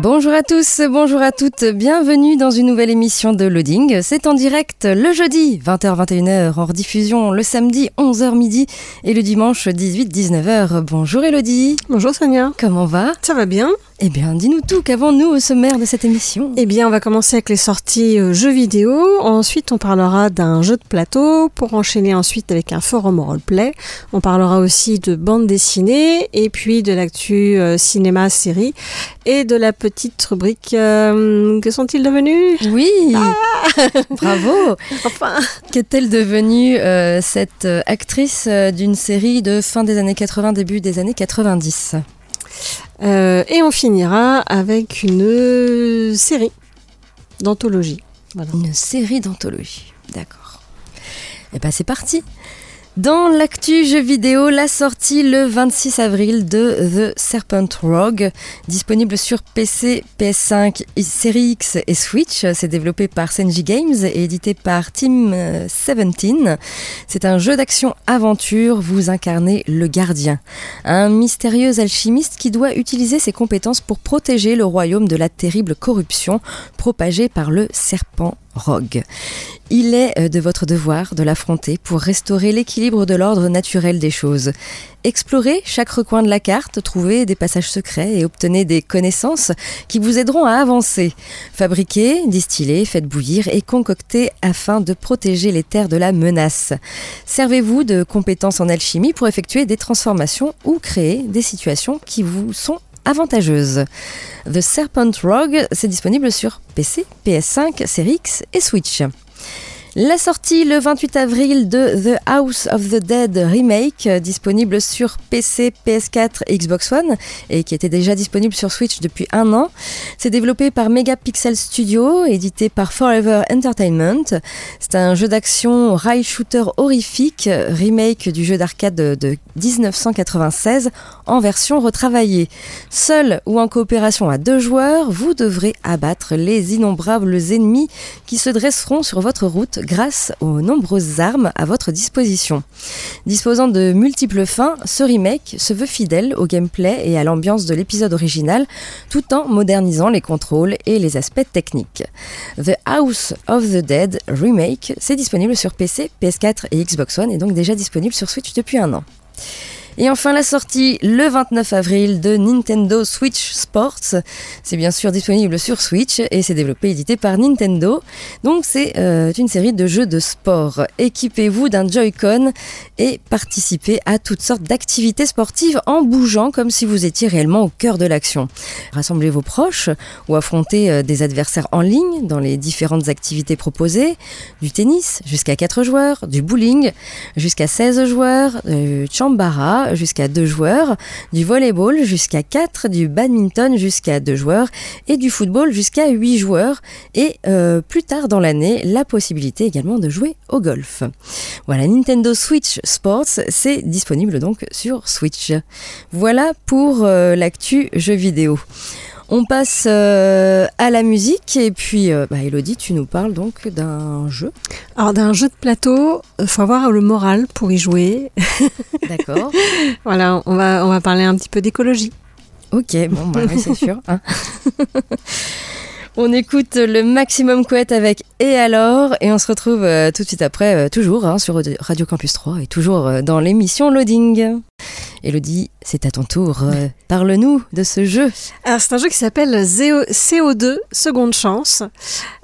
Bonjour à tous, bonjour à toutes, bienvenue dans une nouvelle émission de Loading. C'est en direct le jeudi 20h-21h, en rediffusion le samedi 11h midi et le dimanche 18-19h. Bonjour Elodie. Bonjour Sonia. Comment va? Ça va bien? Eh bien, dis-nous tout, qu'avons-nous au sommaire de cette émission? Eh bien, on va commencer avec les sorties euh, jeux vidéo. Ensuite, on parlera d'un jeu de plateau pour enchaîner ensuite avec un forum roleplay. On parlera aussi de bande dessinée et puis de l'actu euh, cinéma, série et de la petite rubrique euh, Que sont-ils devenus? Oui. Ah Bravo. Enfin. Qu'est-elle devenue euh, cette actrice d'une série de fin des années 80, début des années 90 euh, et on finira avec une série d'anthologie. Une série d'anthologie, d'accord. Et eh bien c'est parti dans l'actu jeu vidéo, la sortie le 26 avril de The Serpent Rogue, disponible sur PC, PS5, Series X et Switch. C'est développé par Senji Games et édité par Team 17. C'est un jeu d'action-aventure, vous incarnez le gardien, un mystérieux alchimiste qui doit utiliser ses compétences pour protéger le royaume de la terrible corruption propagée par le serpent Rogue. Il est euh, de votre devoir de l'affronter pour restaurer l'équilibre de l'ordre naturel des choses. Explorez chaque recoin de la carte, trouvez des passages secrets et obtenez des connaissances qui vous aideront à avancer. Fabriquez, distillez, faites bouillir et concoctez afin de protéger les terres de la menace. Servez-vous de compétences en alchimie pour effectuer des transformations ou créer des situations qui vous sont avantageuse. The Serpent Rogue, c'est disponible sur PC, PS5, Series et Switch. La sortie le 28 avril de The House of the Dead Remake, disponible sur PC, PS4 et Xbox One, et qui était déjà disponible sur Switch depuis un an. C'est développé par Megapixel Studio, édité par Forever Entertainment. C'est un jeu d'action rail shooter horrifique, remake du jeu d'arcade de 1996 en version retravaillée. Seul ou en coopération à deux joueurs, vous devrez abattre les innombrables ennemis qui se dresseront sur votre route grâce aux nombreuses armes à votre disposition. Disposant de multiples fins, ce remake se veut fidèle au gameplay et à l'ambiance de l'épisode original, tout en modernisant les contrôles et les aspects techniques. The House of the Dead Remake, c'est disponible sur PC, PS4 et Xbox One et donc déjà disponible sur Switch depuis un an. Et enfin la sortie le 29 avril de Nintendo Switch Sports. C'est bien sûr disponible sur Switch et c'est développé et édité par Nintendo. Donc c'est euh, une série de jeux de sport. Équipez-vous d'un Joy-Con et participez à toutes sortes d'activités sportives en bougeant comme si vous étiez réellement au cœur de l'action. Rassemblez vos proches ou affrontez euh, des adversaires en ligne dans les différentes activités proposées. Du tennis jusqu'à 4 joueurs, du bowling jusqu'à 16 joueurs, du chambara jusqu'à 2 joueurs, du volleyball jusqu'à 4, du badminton jusqu'à 2 joueurs et du football jusqu'à 8 joueurs et euh, plus tard dans l'année la possibilité également de jouer au golf. Voilà, Nintendo Switch Sports, c'est disponible donc sur Switch. Voilà pour euh, l'actu jeux vidéo. On passe euh, à la musique et puis euh, bah, Elodie, tu nous parles donc d'un jeu. Alors d'un jeu de plateau, il faut avoir le moral pour y jouer. D'accord. voilà, on va, on va parler un petit peu d'écologie. Ok, bon, bah, c'est sûr. Hein. On écoute le maximum couette avec Et alors Et on se retrouve euh, tout de suite après, toujours hein, sur Radio Campus 3 et toujours dans l'émission Loading. Elodie, c'est à ton tour. Euh, Parle-nous de ce jeu. Alors, c'est un jeu qui s'appelle Zéo- CO2 Seconde Chance.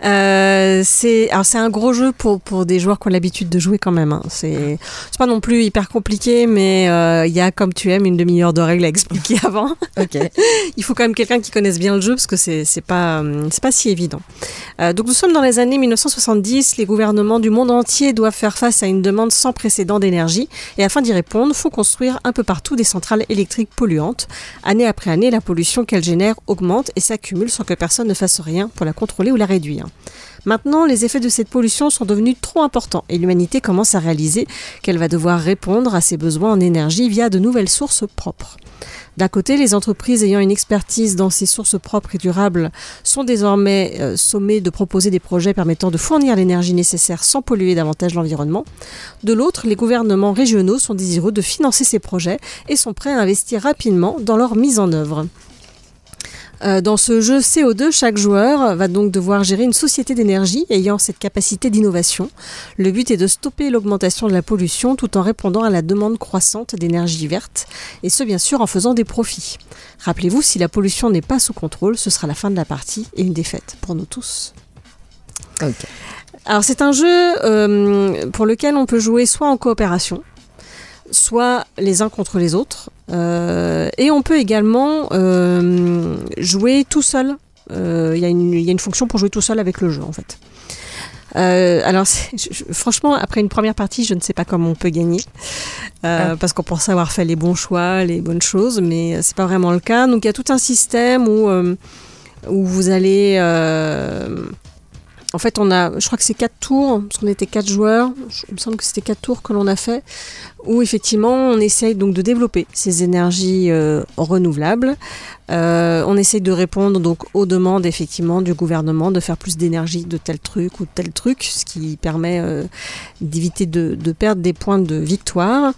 Euh, c'est un gros jeu pour, pour des joueurs qui ont l'habitude de jouer quand même. hein. C'est pas non plus hyper compliqué, mais euh, il y a comme tu aimes une demi-heure de règles à expliquer avant. Il faut quand même quelqu'un qui connaisse bien le jeu parce que c'est pas hum, pas si évident. Donc nous sommes dans les années 1970. Les gouvernements du monde entier doivent faire face à une demande sans précédent d'énergie et afin d'y répondre, faut construire un peu partout des centrales électriques polluantes. Année après année, la pollution qu'elles génèrent augmente et s'accumule sans que personne ne fasse rien pour la contrôler ou la réduire. Maintenant, les effets de cette pollution sont devenus trop importants et l'humanité commence à réaliser qu'elle va devoir répondre à ses besoins en énergie via de nouvelles sources propres. D'un côté, les entreprises ayant une expertise dans ces sources propres et durables sont désormais euh, sommées de proposer des projets permettant de fournir l'énergie nécessaire sans polluer davantage l'environnement. De l'autre, les gouvernements régionaux sont désireux de financer ces projets et sont prêts à investir rapidement dans leur mise en œuvre. Euh, dans ce jeu CO2, chaque joueur va donc devoir gérer une société d'énergie ayant cette capacité d'innovation. Le but est de stopper l'augmentation de la pollution tout en répondant à la demande croissante d'énergie verte, et ce bien sûr en faisant des profits. Rappelez-vous, si la pollution n'est pas sous contrôle, ce sera la fin de la partie et une défaite pour nous tous. Alors c'est un jeu euh, pour lequel on peut jouer soit en coopération, soit les uns contre les autres, euh, et on peut également euh, jouer tout seul. Euh, Il y, a une- il y a une fonction pour jouer tout seul avec le jeu en fait. Euh, alors je- franchement, après une première partie, je ne sais pas comment on peut gagner, euh, parce qu'on pense avoir fait les bons choix, les bonnes choses, mais c'est pas vraiment le cas. Donc il y a tout un système où euh, où vous allez euh, en fait, on a, je crois que c'est quatre tours, parce qu'on était quatre joueurs. Il me semble que c'était quatre tours que l'on a fait, où effectivement, on essaye donc de développer ces énergies euh, renouvelables. Euh, on essaye de répondre donc aux demandes effectivement du gouvernement de faire plus d'énergie de tel truc ou de tel truc, ce qui permet euh, d'éviter de perdre des points de victoire.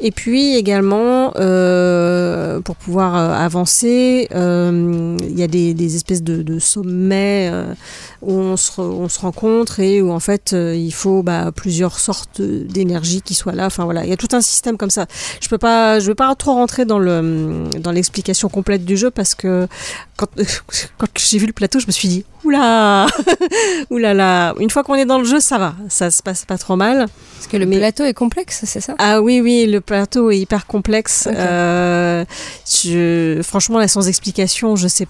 Et puis également, euh, pour pouvoir euh, avancer, euh, il y a des, des espèces de, de sommets euh, où on se, on se rencontre et où en fait euh, il faut bah, plusieurs sortes d'énergie qui soient là. Enfin voilà, il y a tout un système comme ça. Je peux pas, je veux pas trop rentrer dans le dans l'explication complète du jeu parce que quand quand j'ai vu le plateau, je me suis dit oula, oula là. Une fois qu'on est dans le jeu, ça va, ça se passe pas trop mal. Parce que le Mais- plateau est complexe, c'est ça? Ah oui, oui, le plateau est hyper complexe. Euh, je, franchement, là, sans explication, je sais,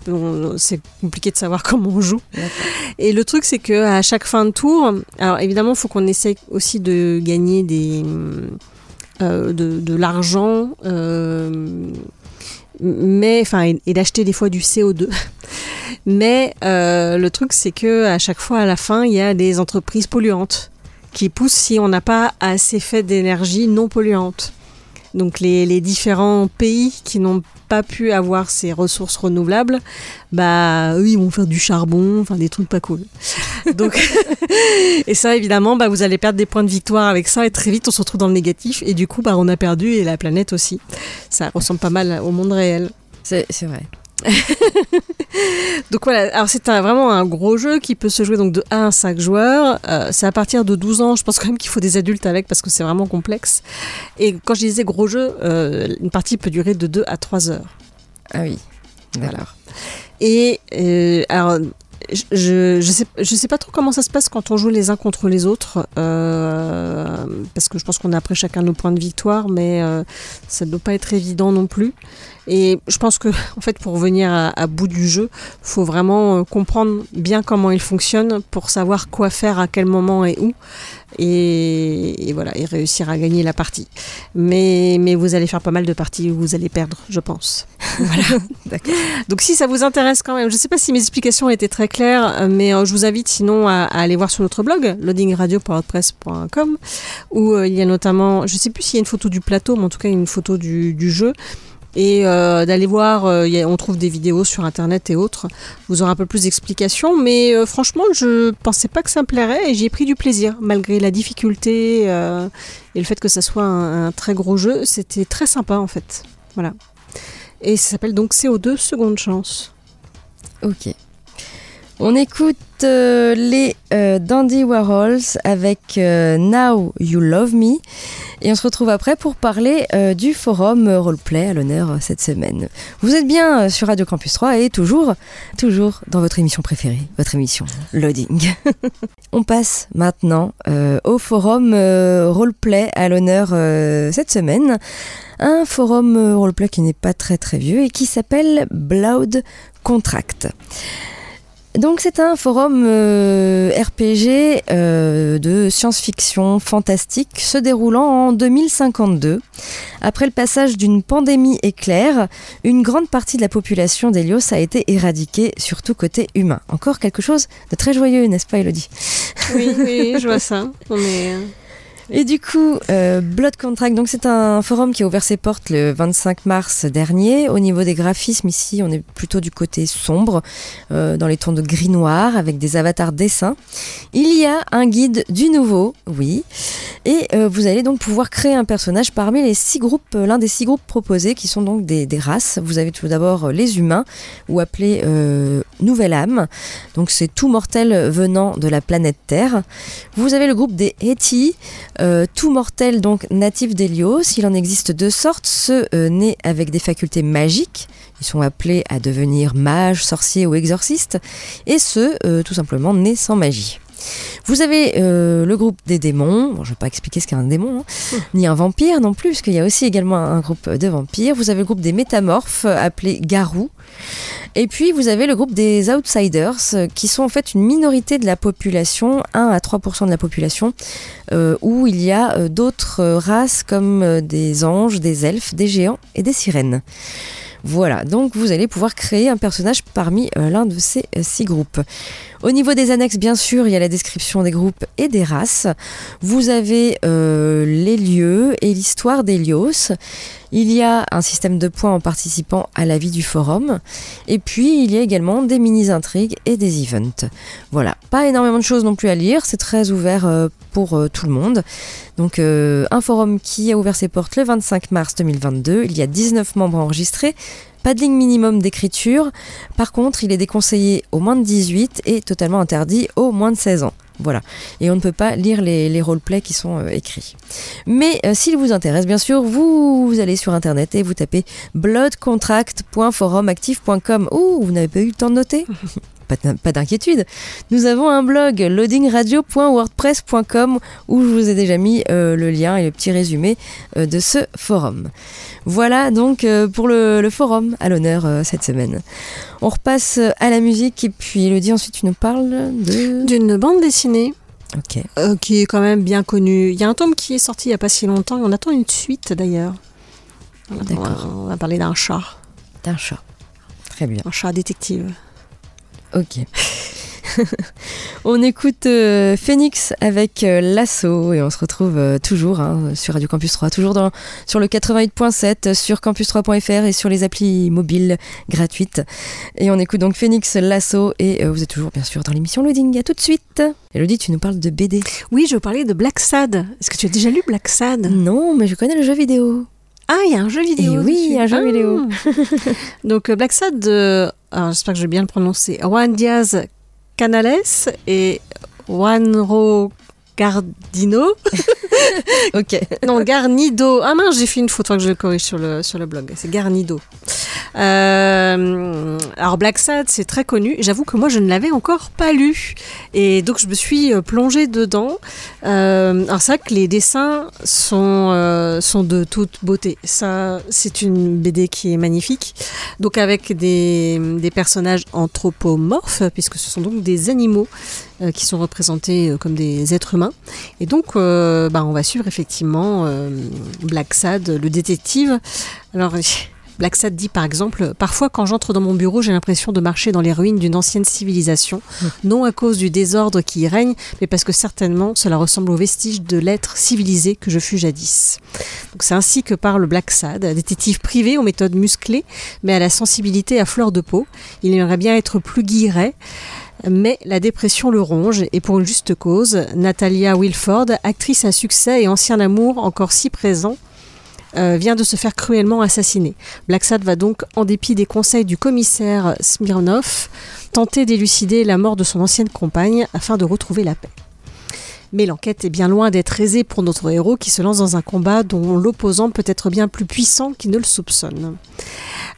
c'est compliqué de savoir comment on joue. Et le truc, c'est que à chaque fin de tour, alors évidemment, il faut qu'on essaye aussi de gagner des, euh, de, de l'argent, euh, mais enfin, et, et d'acheter des fois du CO2. Mais euh, le truc, c'est que à chaque fois, à la fin, il y a des entreprises polluantes qui poussent si on n'a pas assez fait d'énergie non polluante. Donc les, les différents pays qui n'ont pas pu avoir ces ressources renouvelables, bah eux ils vont faire du charbon, enfin des trucs pas cool. Donc et ça évidemment bah vous allez perdre des points de victoire avec ça et très vite on se retrouve dans le négatif et du coup bah on a perdu et la planète aussi. Ça ressemble pas mal au monde réel. C'est vrai. Donc voilà, alors c'est un- vraiment un gros jeu qui peut se jouer donc de 1 à 5 joueurs. Euh, c'est à partir de 12 ans, je pense quand même qu'il faut des adultes avec parce que c'est vraiment complexe. Et quand je disais gros jeu, euh, une partie peut durer de 2 à 3 heures. Ah oui. D'accord. Et euh, alors, je, je, je sais, je sais pas trop comment ça se passe quand on joue les uns contre les autres, euh, parce que je pense qu'on a après chacun nos points de victoire, mais euh, ça ne doit pas être évident non plus. Et je pense que, en fait, pour venir à, à bout du jeu, faut vraiment euh, comprendre bien comment il fonctionne pour savoir quoi faire à quel moment et où, et, et voilà, et réussir à gagner la partie. Mais, mais vous allez faire pas mal de parties où vous allez perdre, je pense. Voilà. Donc si ça vous intéresse quand même, je ne sais pas si mes explications étaient très claires, euh, mais euh, je vous invite sinon à, à aller voir sur notre blog, loadingradio.wordpress.com, où il y a notamment, je ne sais plus s'il y a une photo du plateau, mais en tout cas une photo du, du jeu. Et euh, d'aller voir, euh, on trouve des vidéos sur internet et autres. Vous aurez un peu plus d'explications, mais euh, franchement, je pensais pas que ça me plairait et j'ai pris du plaisir malgré la difficulté et le fait que ça soit un, un très gros jeu. C'était très sympa en fait. Voilà. Et ça s'appelle donc CO2 Seconde Chance. Ok. On écoute euh, les euh, Dandy Warhols avec euh, Now You Love Me et on se retrouve après pour parler du forum roleplay à l'honneur cette semaine. Vous êtes bien sur Radio Campus 3 et toujours, toujours dans votre émission préférée, votre émission Loading. on passe maintenant au forum roleplay à l'honneur cette semaine. Un forum roleplay qui n'est pas très très vieux et qui s'appelle Blood Contract. Donc c'est un forum euh, RPG euh, de science-fiction fantastique se déroulant en 2052. Après le passage d'une pandémie éclair, une grande partie de la population d'Helios a été éradiquée, surtout côté humain. Encore quelque chose de très joyeux, n'est-ce pas Elodie oui, oui, je vois ça. Est... Et du coup, euh, Blood Contract, donc c'est un forum qui a ouvert ses portes le 25 mars dernier. Au niveau des graphismes, ici, on est plutôt du côté sombre, euh, dans les tons de gris-noir, avec des avatars dessins. Il y a un guide du nouveau, oui, et euh, vous allez donc pouvoir créer un personnage parmi les six groupes, l'un des six groupes proposés, qui sont donc des, des races. Vous avez tout d'abord les humains, ou appelés Nouvelle âme. Donc c'est tout mortel venant de la planète Terre. Vous avez le groupe des Heti, euh, tout mortel donc natif d'Hélios. Il en existe deux sortes, ceux euh, nés avec des facultés magiques, ils sont appelés à devenir mages, sorciers ou exorcistes, et ceux euh, tout simplement nés sans magie. Vous avez le groupe des démons, bon, je ne vais pas expliquer ce qu'est un démon, hein, ni un vampire non plus, parce qu'il y a aussi également un groupe de vampires. Vous avez le groupe des métamorphes, appelé Garou. Et puis vous avez le groupe des outsiders, euh, qui sont en fait une minorité de la population, 1 à 3% de la population, euh, où il y a euh, d'autres races comme des anges, des elfes, des géants et des sirènes. Voilà, donc vous allez pouvoir créer un personnage parmi l'un de ces six groupes. Au niveau des annexes, bien sûr, il y a la description des groupes et des races. Vous avez les lieux et l'histoire d'Hélios. Il y a un système de points en participant à la vie du forum. Et puis, il y a également des mini-intrigues et des events. Voilà, pas énormément de choses non plus à lire, c'est très ouvert euh, pour euh, tout le monde. Donc, euh, un forum qui a ouvert ses portes le 25 mars 2022. Il y a 19 membres enregistrés. Pas de ligne minimum d'écriture. Par contre, il est déconseillé aux moins de 18 et totalement interdit aux moins de 16 ans. Voilà. Et on ne peut pas lire les, les roleplays qui sont euh, écrits. Mais euh, s'il vous intéresse, bien sûr, vous, allez sur internet et vous tapez bloodcontract.forumactif.com. Ouh, vous n'avez pas eu le temps de noter? Pas d'inquiétude. Nous avons un blog loadingradio.wordpress.com où je vous ai déjà mis euh, le lien et le petit résumé de ce forum. Voilà donc pour le, le, forum à l'honneur cette semaine. On repasse à la musique et puis Elodie, ensuite tu nous parles de... D'une bande dessinée. Ok. Euh, qui est quand même bien connue. Il y a un tome qui est sorti il n'y a pas si longtemps et on attend une suite d'ailleurs. D'accord. On va parler d'un chat. D'un chat. Très bien. Un chat détective. Ok. on écoute euh, Phoenix avec euh, l'assaut et on se retrouve euh, toujours hein, sur Radio Campus 3, toujours dans, sur le 88.7, sur campus3.fr et sur les applis mobiles gratuites. Et on écoute donc Phoenix, l'assaut et vous êtes toujours bien sûr dans l'émission Loading. À tout de suite. Elodie, tu nous parles de BD. Oui, je parlais de Black Sad. Est-ce que tu as déjà lu Black Sad? Non, mais je connais le jeu vidéo. Ah, il y a un jeu vidéo. Et oui, un jeu vidéo. Ah. Donc Black Sad, j'espère que je vais bien le prononcer. Juan Diaz Canales et Juanro Gardino. ok. Non, Garnido. Ah mince, j'ai fait une faute, fois que je le corrige sur le, sur le blog. C'est Garnido. Euh, alors Black Sad, c'est très connu. J'avoue que moi, je ne l'avais encore pas lu. Et donc, je me suis euh, plongée dedans. Euh, alors c'est vrai que les dessins sont, sont de toute beauté. Ça, c'est une BD qui est magnifique. Donc avec des, des personnages anthropomorphes, puisque ce sont donc des animaux euh, qui sont représentés euh, comme des êtres humains. Et donc, euh, bah, on va suivre effectivement Black Sad, le détective. Alors, Black Sad dit par exemple Parfois, quand j'entre dans mon bureau, j'ai l'impression de marcher dans les ruines d'une ancienne civilisation, non à cause du désordre qui y règne, mais parce que certainement cela ressemble aux vestiges de l'être civilisé que je fus jadis. Donc, c'est ainsi que parle Black Sad, détective privé aux méthodes musclées, mais à la sensibilité à fleur de peau. Il aimerait bien être plus guilleret mais la dépression le ronge et pour une juste cause, Natalia Wilford, actrice à succès et ancien amour encore si présent, euh, vient de se faire cruellement assassiner. Black Sad va donc, en dépit des conseils du commissaire Smirnov, tenter d'élucider la mort de son ancienne compagne afin de retrouver la paix. Mais l'enquête est bien loin d'être aisée pour notre héros qui se lance dans un combat dont l'opposant peut être bien plus puissant qu'il ne le soupçonne.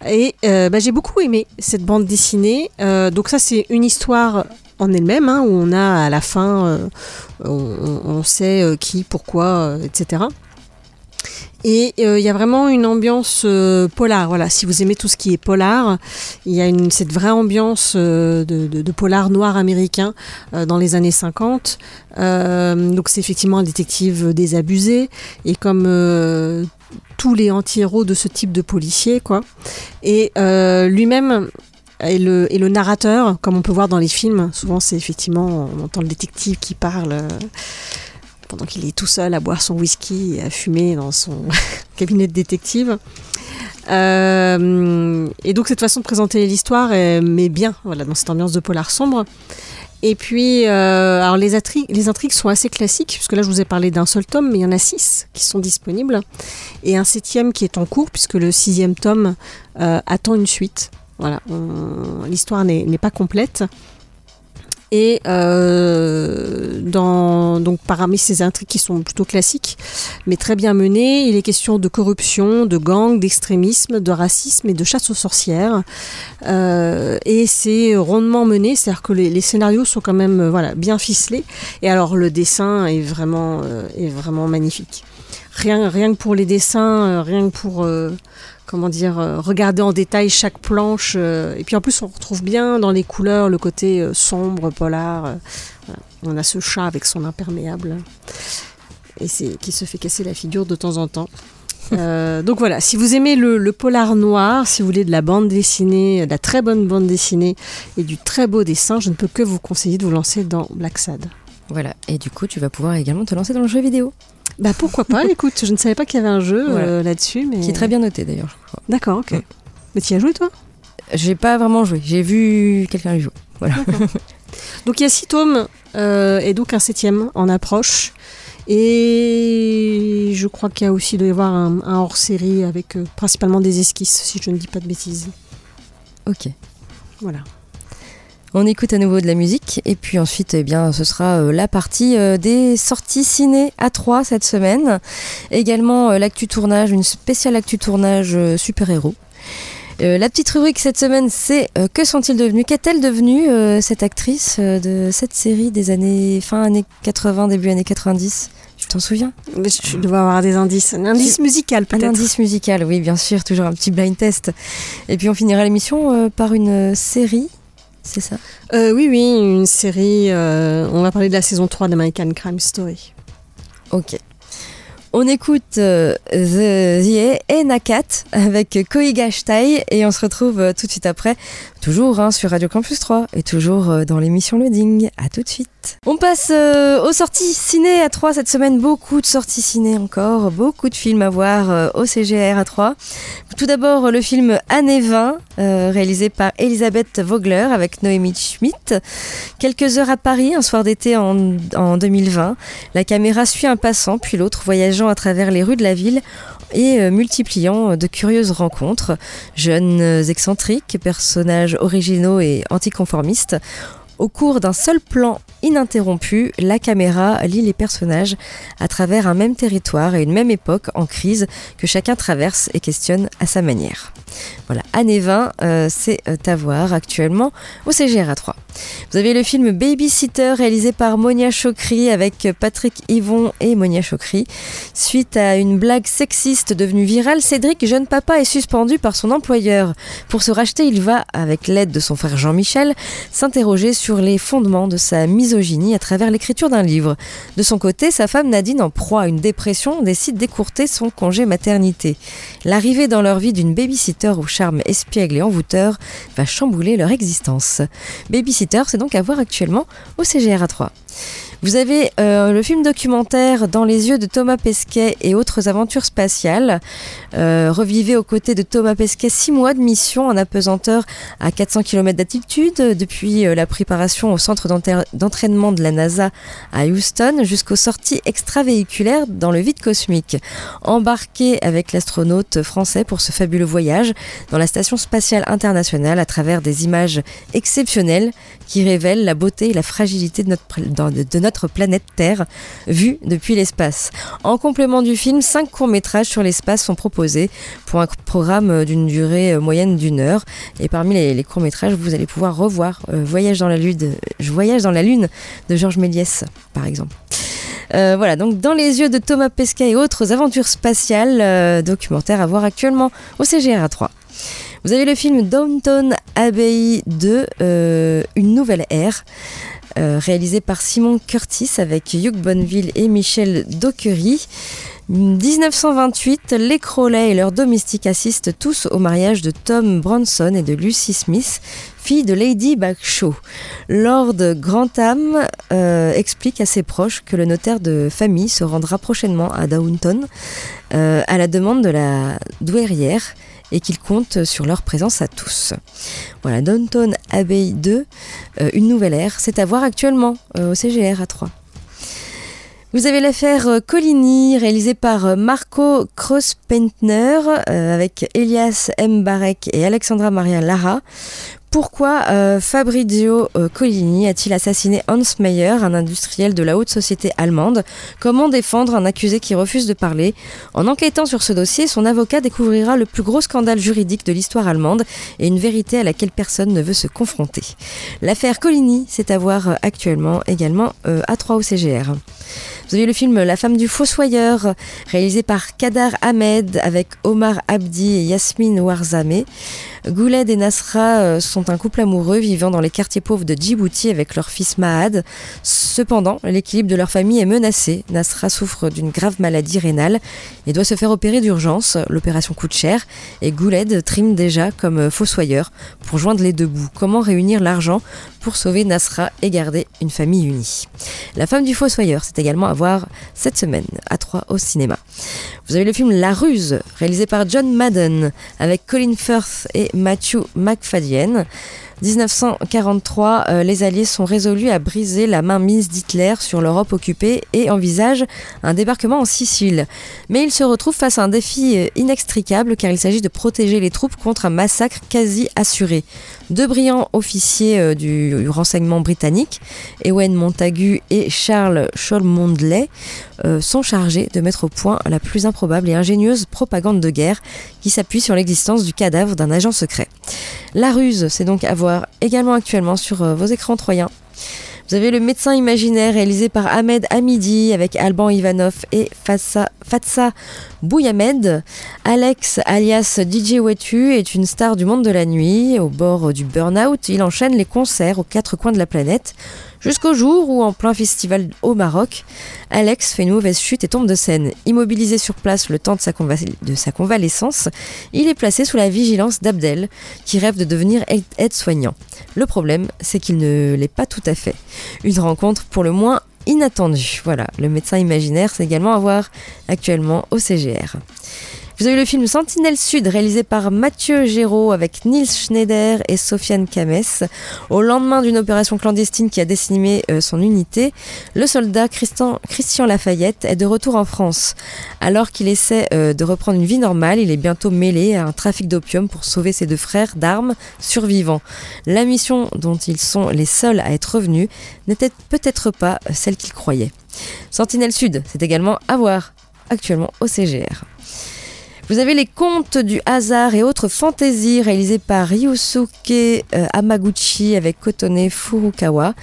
Et euh, bah, j'ai beaucoup aimé cette bande dessinée. Euh, donc ça c'est une histoire en elle-même hein, où on a à la fin, on, sait qui, pourquoi, etc. Et euh, il y a vraiment une ambiance euh, polar. Voilà, si vous aimez tout ce qui est polar, il y a une, cette vraie ambiance euh, de, de- de polar noir américain euh, dans les années 50. Euh, donc c'est effectivement un détective désabusé et comme tous les anti-héros de ce type de policier, quoi. Et lui-même est le, est le narrateur, comme on peut voir dans les films. Souvent, c'est effectivement, on entend le détective qui parle. Pendant qu'il est tout seul à boire son whisky et à fumer dans son cabinet de détective. Euh, et donc cette façon de présenter l'histoire met bien voilà, dans cette ambiance de polar sombre. Et puis, euh, alors les, intri- les intrigues sont assez classiques, puisque là je vous ai parlé d'un seul tome, mais il y en a six qui sont disponibles, et un septième qui est en cours, puisque le sixième tome euh, attend une suite. Voilà, l'histoire n'est pas complète. Et euh, dans, donc parmi ces intrigues qui sont plutôt classiques, mais très bien menées, il est question de corruption, de gang, d'extrémisme, de racisme et de chasse aux sorcières. Euh, et c'est rondement mené, c'est-à-dire que les, scénarios sont quand même euh, voilà, bien ficelés. Et alors le dessin est vraiment, euh, est vraiment magnifique. Rien, rien que pour les dessins, euh, rien que pour... comment dire, euh, regarder en détail chaque planche. euh, et puis en plus, on retrouve bien dans les couleurs le côté euh, sombre, polar. On a ce chat avec son imperméable et c'est qui se fait casser la figure de temps en temps. Donc voilà, si vous aimez le, le polar noir, si vous voulez de la bande dessinée, de la très bonne bande dessinée et du très beau dessin, je ne peux que vous conseiller de vous lancer dans Black Sad. Voilà, et du coup, tu vas pouvoir également te lancer dans le jeu vidéo, Bah pourquoi pas Écoute, je ne savais pas qu'il y avait un jeu Voilà. euh, là-dessus, mais qui est très bien noté d'ailleurs, je crois. D'accord, ok. Ouais. Mais tu y as joué toi? J'ai pas vraiment joué, j'ai vu quelqu'un y jouer. Voilà. Donc il y a six tomes euh, et donc un septième en approche. Et je crois qu'il y a aussi doit y avoir un, un hors-série avec euh, principalement des esquisses, si je ne dis pas de bêtises. ok. Voilà. On écoute à nouveau de la musique et puis ensuite eh bien ce sera euh, la partie euh, des sorties ciné à 3 cette semaine. Également euh, l'actu tournage, une spéciale actu tournage super-héros. Euh, la petite rubrique cette semaine, c'est euh, que sont-ils devenus? Qu'est-elle devenue euh, cette actrice de cette série des années fin années 80 début années 90 Tu t'en souviens? Mais je, dois avoir des indices. Un indice musical Un peut-être. indice musical, oui bien sûr, toujours un petit blind test. Et puis on finira l'émission par une série, c'est ça Euh, oui, oui, une série. euh, on va parler de la saison 3 d'American Crime Story. Ok. On écoute euh, The, The et Nakat avec Koiga Shtai et on se retrouve tout de suite après, toujours hein, sur Radio Campus 3 et toujours dans l'émission Loading. À tout de suite. On passe euh, aux sorties ciné à 3 cette semaine. Beaucoup de sorties ciné encore, beaucoup de films à voir euh, au CGR à 3. Tout d'abord le film Année 20, euh, réalisé par Elisabeth Vogler avec Noémie Schmidt. Quelques heures à Paris, un soir d'été en, en 2020. La caméra suit un passant, puis l'autre, voyageant à travers les rues de la ville et multipliant de curieuses rencontres. Jeunes excentriques, personnages originaux et anticonformistes. Au cours d'un seul plan ininterrompu, la caméra lie les personnages à travers un même territoire et une même époque en crise que chacun traverse et questionne à sa manière. Voilà, année 20, euh, c'est euh, à voir actuellement au CGRA 3. Vous avez le film Babysitter réalisé par Monia Chokri avec Patrick Yvon et Monia Chokri. Suite à une blague sexiste devenue virale, Cédric, jeune papa, est suspendu par son employeur. Pour se racheter, il va, avec l'aide de son frère Jean-Michel, s'interroger sur les fondements de sa misogynie à travers l'écriture d'un livre. De son côté, sa femme Nadine, en proie à une dépression, décide d'écourter son congé maternité. L'arrivée dans leur vie d'une babysitter au charme espiègle et envoûteur va chambouler leur existence. Babysitter, c'est donc à voir actuellement au CGRA 3. Vous avez euh, le film documentaire Dans les yeux de Thomas Pesquet et autres aventures spatiales. Euh, revivez aux côtés de Thomas Pesquet six mois de mission en apesanteur à 400 km d'altitude depuis euh, la préparation au centre d'entraînement de la NASA à Houston jusqu'aux sorties extravéhiculaires dans le vide cosmique. Embarqué avec l'astronaute français pour ce fabuleux voyage dans la station spatiale internationale à travers des images exceptionnelles qui révèlent la beauté et la fragilité de notre, planète Terre, vue depuis l'espace. En complément du film, cinq courts-métrages sur l'espace sont proposés pour un programme d'une durée moyenne d'une heure. Et parmi les, courts-métrages, vous allez pouvoir revoir euh, Voyage dans la Lune, Voyage dans la Lune de Georges Méliès, par exemple. Euh, voilà, donc dans les yeux de Thomas Pesquet et autres aventures spatiales, euh, documentaires à voir actuellement au CGR 3. Vous avez le film Downton Abbey 2, Une nouvelle ère. Euh, réalisé par Simon Curtis avec Hugh Bonneville et Michel Dockery. 1928, les Crowley et leurs domestiques assistent tous au mariage de Tom Bronson et de Lucy Smith, fille de Lady Bagshaw. Lord Grantham euh, explique à ses proches que le notaire de famille se rendra prochainement à Downton euh, à la demande de la douairière et qu'ils comptent sur leur présence à tous. Voilà, Downton Abbey 2, euh, une nouvelle ère, c'est à voir actuellement euh, au CGR à 3. Vous avez l'affaire euh, Coligny, réalisée par Marco Cross-Pentner, avec Elias M. Barek et Alexandra Maria Lara. Pourquoi euh, Fabrizio euh, Collini a-t-il assassiné Hans Meyer, un industriel de la haute société allemande? Comment défendre un accusé qui refuse de parler? En enquêtant sur ce dossier, son avocat découvrira le plus gros scandale juridique de l'histoire allemande et une vérité à laquelle personne ne veut se confronter. L'affaire Collini, c'est à voir euh, actuellement également à 3 au CGR. Vous avez le film La femme du fossoyeur, réalisé par Kadar Ahmed avec Omar Abdi et Yasmine Warzame. Gouled et Nasra euh, sont un couple amoureux vivant dans les quartiers pauvres de Djibouti avec leur fils Mahad. Cependant, l'équilibre de leur famille est menacé. Nasra souffre d'une grave maladie rénale et doit se faire opérer d'urgence. L'opération coûte cher et Gouled trime déjà comme fossoyeur pour joindre les deux bouts. Comment réunir l'argent pour sauver Nasra et garder une famille unie? La femme du fossoyeur, c'est également à cette semaine à 3 au cinéma. Vous avez le film La Ruse, réalisé par John Madden, avec Colin Firth et Matthew McFadden. 1943, euh, les Alliés sont résolus à briser la mainmise d'Hitler sur l'Europe occupée et envisagent un débarquement en Sicile. Mais ils se retrouvent face à un défi euh, inextricable car il s'agit de protéger les troupes contre un massacre quasi assuré. Deux brillants officiers euh, du, renseignement britannique, Ewen Montagu et Charles Cholmondeley, sont chargés de mettre au point la plus improbable et ingénieuse propagande de guerre qui s'appuie sur l'existence du cadavre d'un agent secret. La ruse, c'est donc à également actuellement sur euh, vos écrans troyens. Vous avez le médecin imaginaire réalisé par Ahmed Hamidi avec Alban Ivanov et Fatsa, Bouyamed. Alex alias DJ Wetu est une star du monde de la nuit. Au bord du burn-out, il enchaîne les concerts aux quatre coins de la planète. Jusqu'au jour où, en plein festival au Maroc, Alex fait une mauvaise chute et tombe de scène. Immobilisé sur place le temps de sa, convalescence, il est placé sous la vigilance d'Abdel, qui rêve de devenir aide-soignant. Le problème, c'est qu'il ne l'est pas tout à fait. Une rencontre pour le moins inattendue. Voilà, le médecin imaginaire, c'est également à voir actuellement au CGR. Vous avez le film Sentinelle Sud réalisé par Mathieu Géraud avec Nils Schneider et Sofiane Kames. Au lendemain d'une opération clandestine qui a décimé euh, son unité, le soldat Christian, Christian Lafayette est de retour en France. Alors qu'il essaie euh, de reprendre une vie normale, il est bientôt mêlé à un trafic d'opium pour sauver ses deux frères d'armes survivants. La mission dont ils sont les seuls à être revenus n'était peut-être pas celle qu'ils croyaient. Sentinelle Sud, c'est également à voir actuellement au CGR. Vous avez les contes du hasard et autres fantaisies réalisées par Ryusuke euh, Amaguchi avec Kotone Furukawa.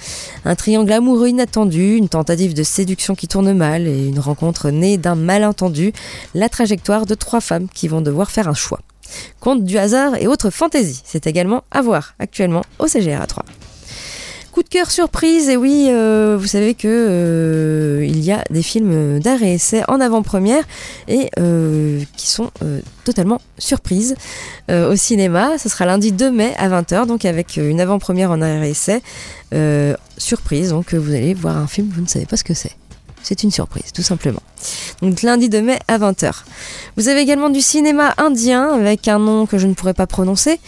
Un triangle amoureux inattendu, une tentative de séduction qui tourne mal et une rencontre née d'un malentendu. La trajectoire de trois femmes qui vont devoir faire un choix. Contes du hasard et autres fantaisies, c'est également à voir actuellement au CGR 3 Coup de cœur surprise, et oui, euh, vous savez que euh, il y a des films d'art et essai en avant-première et euh, qui sont totalement surprises au cinéma. Ce sera lundi 2 mai à 20h, donc avec une avant-première en art et essai. Surprise, donc vous allez voir un film, vous ne savez pas ce que c'est. C'est une surprise, tout simplement. Donc lundi 2 mai à 20h. Vous avez également du cinéma indien avec un nom que je ne pourrais pas prononcer,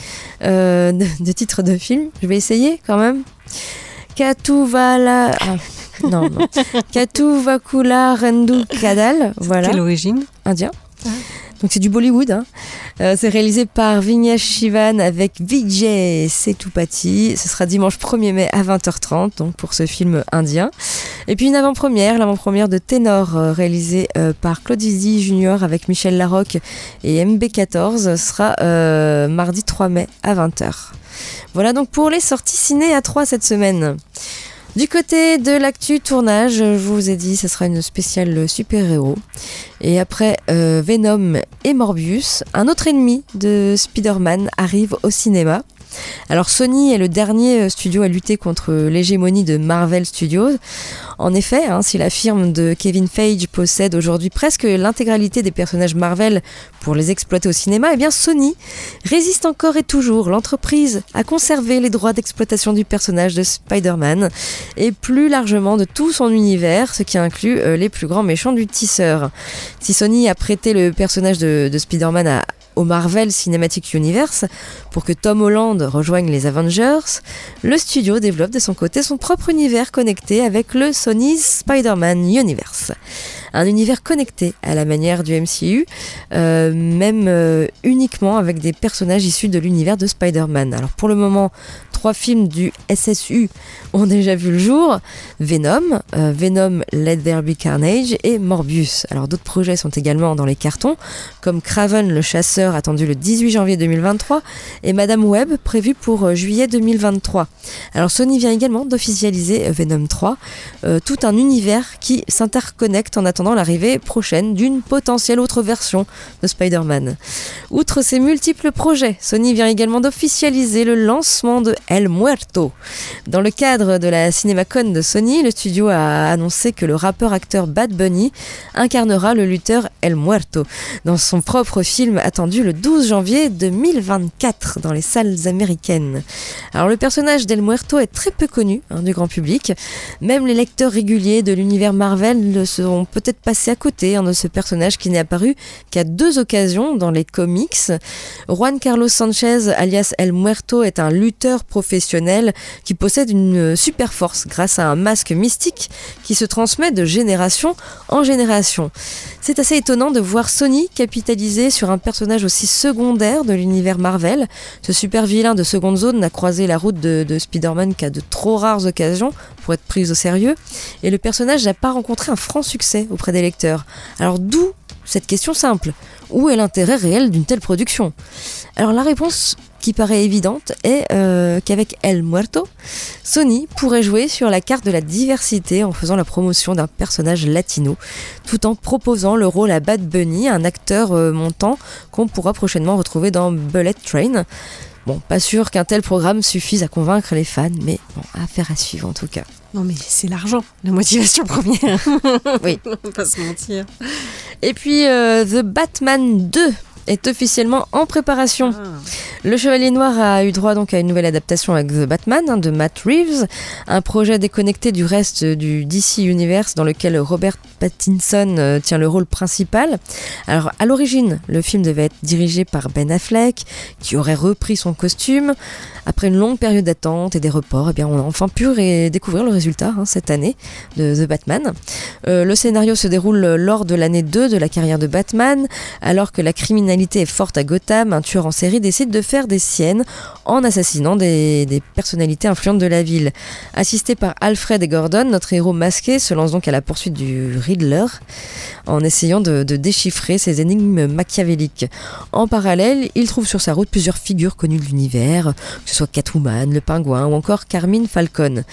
de titre de film. Je vais essayer quand même. Katuvala. ah, non, non. Katuvakula Rendu Kadal. Voilà. Quelle origine Indien. Donc c'est du Bollywood. hein. Euh, c'est réalisé par Vignesh Shivan avec Vijay Setupati. Ce sera dimanche 1er mai à 20h30 donc pour ce film indien. Et puis une avant-première, l'avant-première de Ténor euh, réalisée euh, par Claude Zidi Junior avec Michel Larocque et MB14 sera euh, mardi 3 mai à 20h. Voilà donc pour les sorties ciné à 3 cette semaine. Du côté de l'actu tournage, je vous ai dit, ce sera une spéciale super-héros. Et après euh, Venom et Morbius, un autre ennemi de Spider-Man arrive au cinéma. Alors Sony est le dernier euh, studio à lutter contre l'hégémonie de Marvel Studios. En effet, hein, si la firme de Kevin Feige possède aujourd'hui presque l'intégralité des personnages Marvel pour les exploiter au cinéma, eh bien Sony résiste encore et toujours. L'entreprise a conservé les droits d'exploitation du personnage de Spider-Man et plus largement de tout son univers, ce qui inclut euh, les plus grands méchants du tisseur. Si Sony a prêté le personnage de, de Spider-Man au Marvel Cinematic Universe pour que Tom Holland rejoigne les Avengers, le studio développe de son côté son propre univers connecté avec le Sony's Spider-Man Universe. Un univers connecté à la manière du MCU, euh, même euh, uniquement avec des personnages issus de l'univers de Spider-Man. Alors pour le moment, trois films du SSU ont déjà vu le jour Venom, euh, Venom Let There Be Carnage et Morbius. Alors d'autres projets sont également dans les cartons, comme Craven le chasseur attendu le 18 janvier 2023 et Madame Web prévu pour euh, juillet 2023. Alors Sony vient également d'officialiser euh, Venom 3, euh, tout un univers qui s'interconnecte en attendant l'arrivée prochaine d'une potentielle autre version de Spider-Man. Outre ces multiples projets, Sony vient également d'officialiser le lancement de El Muerto. Dans le cadre de la CinemaCon de Sony, le studio a annoncé que le rappeur-acteur Bad Bunny incarnera le lutteur El Muerto dans son propre film attendu le 12 janvier 2024 dans les salles américaines. Alors le personnage d'El Muerto est très peu connu hein, du grand public. Même les lecteurs réguliers de l'univers Marvel seront peut-être passés à côté hein, de ce personnage qui n'est apparu qu'à deux occasions dans les comics. Juan Carlos Sanchez, alias El Muerto, est un lutteur professionnel qui possède une super force grâce à un masque mystique qui se transmet de génération en génération. C'est assez étonnant de voir Sony capitaliser sur un personnage aussi secondaire de l'univers Marvel. Ce super vilain de seconde zone n'a croisé la route de, de Spider-Man qu'à de trop rares occasions pour être pris au sérieux, et le personnage n'a pas rencontré un franc succès auprès des lecteurs. Alors d'où cette question simple Où est l'intérêt réel d'une telle production? Alors la réponse qui paraît évidente est euh, qu'avec El Muerto, Sony pourrait jouer sur la carte de la diversité en faisant la promotion d'un personnage latino, tout en proposant le rôle à Bad Bunny, un acteur euh, montant qu'on pourra prochainement retrouver dans Bullet Train. Bon, pas sûr qu'un tel programme suffise à convaincre les fans, mais bon, affaire à suivre en tout cas. Non mais c'est l'argent, la motivation première. Oui. On va pas se mentir. Et puis euh, The Batman 2 est officiellement en préparation. Le Chevalier Noir a eu droit donc à une nouvelle adaptation avec The Batman hein, de Matt Reeves, un projet déconnecté du reste du DC Universe dans lequel Robert Pattinson euh, tient le rôle principal. Alors à l'origine, le film devait être dirigé par Ben Affleck, qui aurait repris son costume. Après une longue période d'attente et des reports, eh bien, on a enfin pu découvrir le résultat hein, cette année de The Batman. Euh, le scénario se déroule lors de l'année 2 de la carrière de Batman, alors que la criminalité est forte à Gotham, un tueur en série décide de faire des siennes en assassinant des, personnalités influentes de la ville. Assisté par Alfred et Gordon, notre héros masqué se lance donc à la poursuite du Riddler en essayant de, de déchiffrer ces énigmes machiavéliques. En parallèle, il trouve sur sa route plusieurs figures connues de l'univers, que ce soit Catwoman, le pingouin ou encore Carmine Falcon.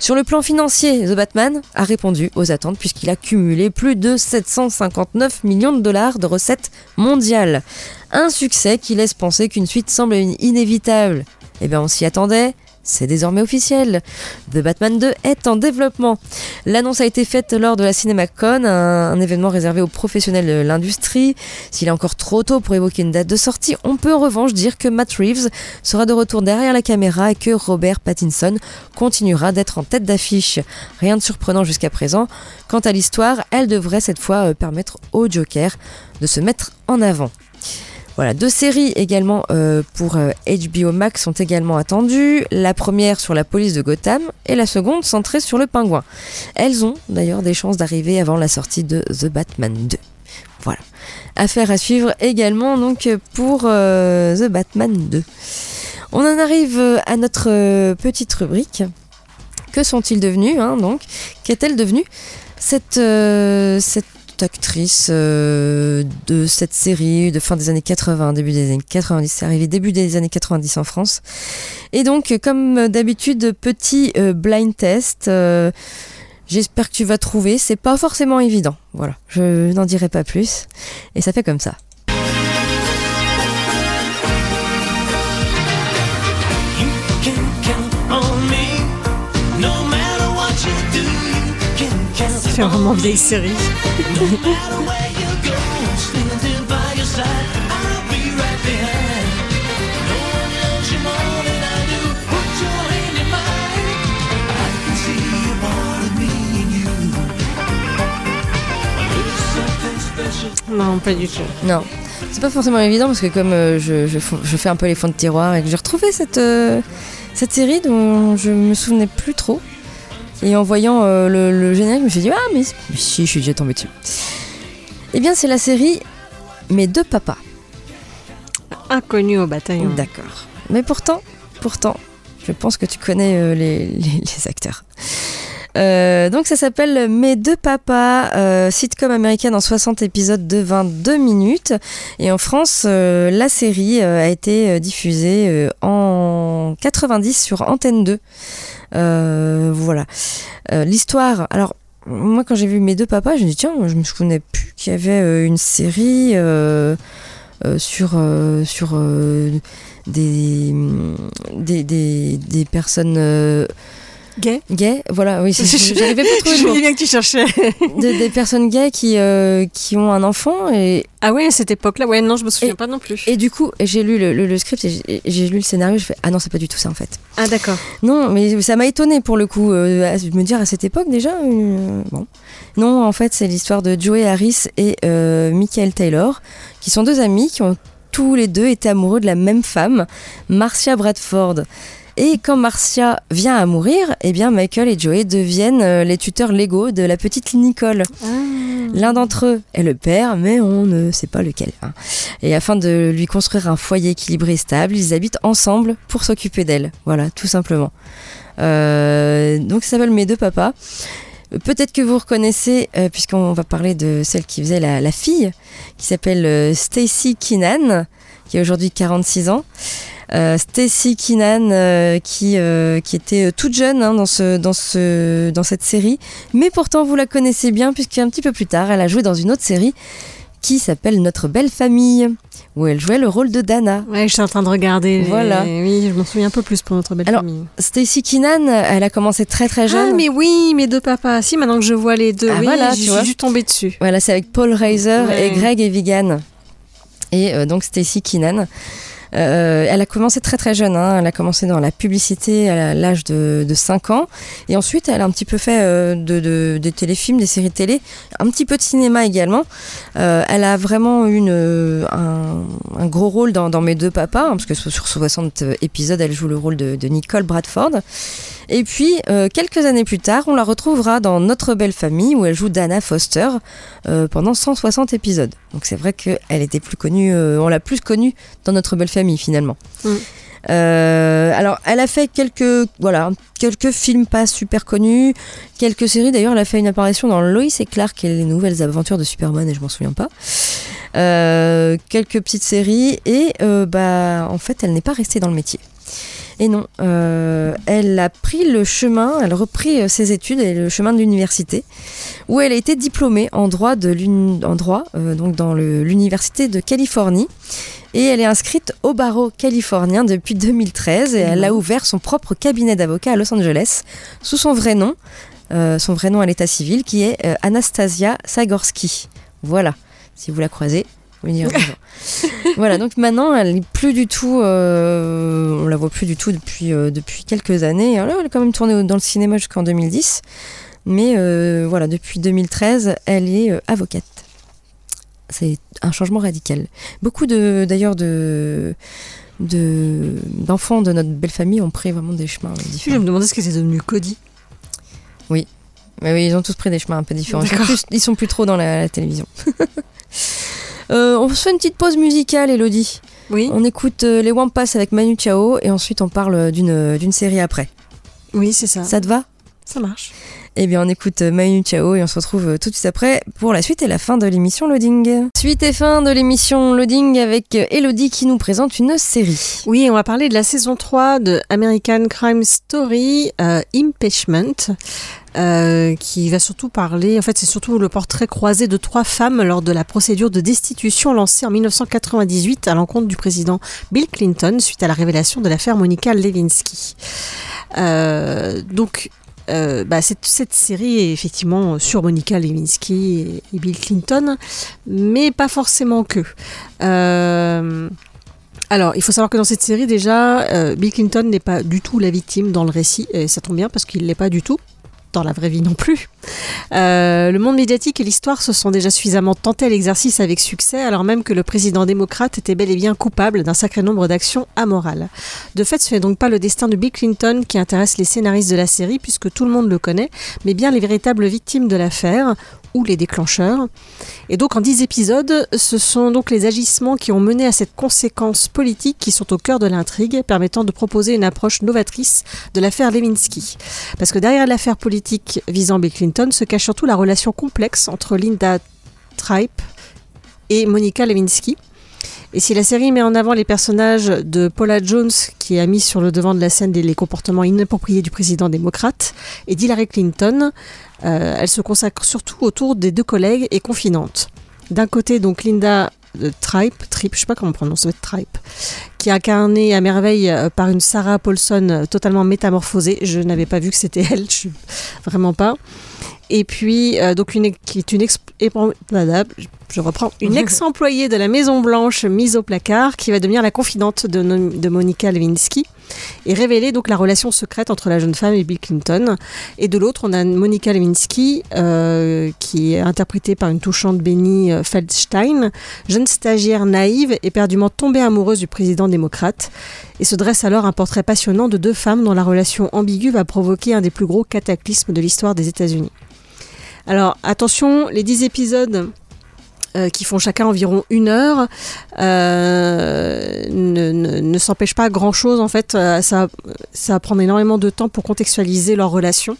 Sur le plan financier, The Batman a répondu aux attentes puisqu'il a cumulé plus de 759 millions de dollars de recettes mondiales. Un succès qui laisse penser qu'une suite semble inévitable. Eh bien, on s'y attendait, c'est désormais officiel. The Batman 2 est en développement. L'annonce a été faite lors de la CinemaCon, un, événement réservé aux professionnels de l'industrie. S'il est encore trop tôt pour évoquer une date de sortie, on peut en revanche dire que Matt Reeves sera de retour derrière la caméra et que Robert Pattinson continuera d'être en tête d'affiche. Rien de surprenant jusqu'à présent. Quant à l'histoire, elle devrait cette fois euh, permettre au Joker de se mettre en avant. Voilà, deux séries également euh, pour euh, HBO Max sont également attendues. La première sur la police de Gotham et la seconde centrée sur le pingouin. Elles ont d'ailleurs des chances d'arriver avant la sortie de The Batman 2. Voilà. Affaire à suivre également donc pour euh, The Batman 2. On en arrive euh, à notre euh, petite rubrique. Que sont-ils devenus hein, donc? Qu'est-elle devenue? Euh, cette actrice euh, de cette série de fin des années 80, début des années 90. C'est arrivé début des années 90 en France. Et donc, comme d'habitude, petit euh, blind test. euh, J'espère que tu vas trouver. C'est pas forcément évident. Voilà, je n'en dirai pas plus. Et ça fait comme ça. Fait vraiment vieille série. Non, pas du tout. Non, c'est pas forcément évident parce que comme euh, je, fais un peu les fonds de tiroir et que j'ai retrouvé cette, euh, cette série dont je me souvenais plus trop. Et en voyant euh, le, le générique, je me suis dit, ah, mais, si, je suis déjà tombée dessus. Eh bien, c'est la série Mes deux papas. Inconnu au bataillon. D'accord. Mais pourtant, pourtant, je pense que tu connais euh, les, les- les acteurs. Euh, donc ça s'appelle Mes deux papas, euh, sitcom américaine en 60 épisodes de 22 minutes. Et en France, euh, la série a été diffusée en 90 sur Antenne 2. Euh, voilà. Euh, L'histoire, alors moi quand j'ai vu Mes deux papas, je me dis tiens, je me souvenais plus qu'il y avait euh, une série sur, sur des, des, des personnes Gay gays. Voilà, oui, c'est- j'arrivais pas trouver Je bien que tu cherchais. Des, des personnes gays qui, euh, qui ont un enfant et, Ah ouais, à cette époque-là, ouais, non, je me souviens Et- pas non plus. et du coup j'ai lu le, le- le script et j'ai- lu le scénario je fais ah non c'est pas du tout ça en fait Ah d'accord. non mais ça m'a étonné pour le coup euh, me dire à cette époque déjà euh, bon non en fait c'est l'histoire de Joey Harris et euh, Michael Taylor qui sont deux amis qui ont tous les deux été amoureux de la même femme Marcia Bradford et quand Marcia vient à mourir, eh bien Michael et Joey deviennent euh, les tuteurs légaux de la petite Nicole. L'un d'entre eux est le père, mais on ne sait pas lequel. hein. Et afin de lui construire un foyer équilibré et stable, ils habitent ensemble pour s'occuper d'elle. Voilà, tout simplement. Euh, donc ça s'appelle Mes deux papas. Peut-être que vous reconnaissez, euh, puisqu'on va parler de celle qui faisait la, la fille, qui s'appelle euh, Stacy Keenan, qui a aujourd'hui 46 ans. Euh, Stacy Keenan, euh, qui, euh, qui était toute jeune hein, dans, ce, dans, ce, dans cette série, mais pourtant vous la connaissez bien, puisqu'un petit peu plus tard, elle a joué dans une autre série qui s'appelle Notre belle famille, où elle jouait le rôle de Dana. Ouais, je suis en train de regarder. les- Voilà. Oui, je m'en souviens un peu plus pour notre belle Alors, famille. Stacy Keenan, elle a commencé très très jeune. Ah, mais oui, mes deux papas. Si, maintenant que je vois les deux, Ah, oui, voilà, je tu suis juste tombée dessus. Voilà, c'est avec Paul Reiser Ouais. et Greg Evigan. Et euh, donc Stacy Keenan. Euh, elle a commencé très très jeune, hein. elle a commencé dans la publicité à l'âge de, de 5 ans et ensuite elle a un petit peu fait euh, de, de- des téléfilms, des séries télé, un petit peu de cinéma également. Euh, elle a vraiment eu une, un, un gros rôle dans, Mes deux papas, hein, parce que sur 60 épisodes elle joue le rôle de, de Nicole Bradford. Et puis, euh, quelques années plus tard, on la retrouvera dans Notre Belle Famille, où elle joue Dana Foster euh, pendant 160 épisodes. Donc c'est vrai qu'elle était plus connue, euh, on l'a plus connue dans Notre Belle Famille finalement. Mm. Euh, alors, elle a fait quelques, voilà, quelques films pas super connus, quelques séries. D'ailleurs, elle a fait une apparition dans Lois et Clark et les nouvelles aventures de Superman, et je m'en souviens pas. Euh, quelques petites séries, et euh, bah, en fait, elle n'est pas restée dans le métier. Et non, euh, elle a pris le chemin, elle a repris euh, ses études et le chemin de l'université, où elle a été diplômée en droit, de l'uni- en droit euh, donc dans l'université de Californie. Et elle est inscrite au barreau californien depuis 2013 et elle a ouvert son propre cabinet d'avocat à Los Angeles sous son vrai nom, euh, son vrai nom à l'état civil qui est Anastasia Sagorski. Voilà, si vous la croisez, voilà, donc maintenant elle est plus du tout, euh, on la voit plus du tout depuis, euh, depuis quelques années. Alors, elle a quand même tourné dans le cinéma jusqu'en 2010, mais euh, voilà, depuis 2013, elle est euh, avocate. C'est un changement radical. Beaucoup de, d'ailleurs de, de- d'enfants de notre belle famille ont pris vraiment des chemins Je différents. me demandais ce que c'était devenu Cody. Oui, oui, ils ont tous pris des chemins un peu différents. Ils sont plus, ils sont plus trop dans la, la télévision. Euh, on se fait une petite pause musicale, Elodie. Oui. On écoute euh, les Wampas avec Manu Chao et ensuite on parle d'une, d'une série après. Oui, c'est ça. Ça te va? Ça marche. Eh bien, on écoute euh, Manu Chao et on se retrouve euh, tout de suite après pour la suite et la fin de l'émission Loading. Suite et fin de l'émission Loading avec euh, Elodie qui nous présente une série. Oui, on va parler de la saison 3 de American Crime Story, euh, Impeachment, euh, qui va surtout parler, en fait c'est surtout le portrait croisé de trois femmes lors de la procédure de destitution lancée en 1998 à l'encontre du président Bill Clinton suite à la révélation de l'affaire Monica Lewinsky. Euh, donc euh, bah, cette, série est effectivement sur Monica Lewinsky et, Bill Clinton, mais pas forcément que. Alors, il faut savoir que dans cette série, déjà, Bill Clinton n'est pas du tout la victime dans le récit, et ça tombe bien parce qu'il ne l'est pas du tout, dans la vraie vie non plus. Euh, le monde médiatique et l'histoire se sont déjà suffisamment tentés à l'exercice avec succès, alors même que le président démocrate était bel et bien coupable d'un sacré nombre d'actions amorales. De fait, ce n'est donc pas le destin de Bill Clinton qui intéresse les scénaristes de la série, puisque tout le monde le connaît, mais bien les véritables victimes de l'affaire, ou les déclencheurs. Et donc en 10 épisodes, ce sont donc les agissements qui ont mené à cette conséquence politique qui sont au cœur de l'intrigue, permettant de proposer une approche novatrice de l'affaire Lewinsky. Parce que derrière l'affaire politique visant Bill Clinton se cache surtout la relation complexe entre Linda Tripe et Monica Lewinsky. Et si la série met en avant les personnages de Paula Jones, qui a mis sur le devant de la scène les comportements inappropriés du président démocrate, et d'Hillary Clinton, euh, elle se consacre surtout autour des deux collègues et confidentes. D'un côté, donc Linda euh, Tripe, Tripe, je sais pas comment on prononce, Tripe, qui est incarnée à merveille euh, par une Sarah Paulson totalement métamorphosée. Je n'avais pas vu que c'était elle, je vraiment pas. Et puis, donc qui est une je reprends, une ex-employée de la Maison Blanche mise au placard qui va devenir la confidente de, Monica Lewinsky et révéler donc la relation secrète entre la jeune femme et Bill Clinton. Et de l'autre, on a Monica Lewinsky euh, qui est interprétée par une touchante Benny euh, Feldstein, jeune stagiaire naïve et perdument tombée amoureuse du président démocrate. Et se dresse alors un portrait passionnant de deux femmes dont la relation ambiguë va provoquer un des plus gros cataclysmes de l'histoire des États-Unis. Alors attention, les 10 épisodes euh, qui font chacun environ une heure euh, ne, ne, s'empêchent pas grand-chose en fait. Euh, ça, ça va prendre énormément de temps pour contextualiser leur relation.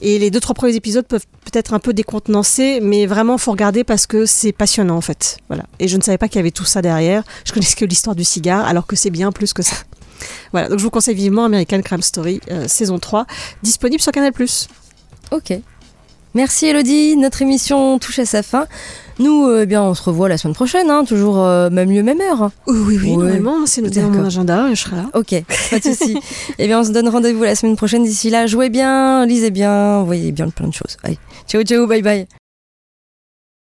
Et les deux trois premiers épisodes peuvent peut-être un peu décontenancés, mais vraiment faut regarder parce que c'est passionnant en fait. Voilà. Et je ne savais pas qu'il y avait tout ça derrière. Je connaissais que l'histoire du cigare, alors que c'est bien plus que ça. Voilà, donc je vous conseille vivement American Crime Story saison 3, disponible sur Canal+. Ok. Merci Elodie, notre émission touche à sa fin. Nous, euh, eh bien, on se revoit la semaine prochaine, hein, toujours euh, même lieu, même heure. Oui, oui, oui, Ouais. normalement, c'est noté dans mon agenda je serai là. Ok, pas de souci. eh bien, on se donne rendez-vous la semaine prochaine. D'ici là, jouez bien, lisez bien, voyez bien plein de choses. Allez, ciao, ciao, bye bye.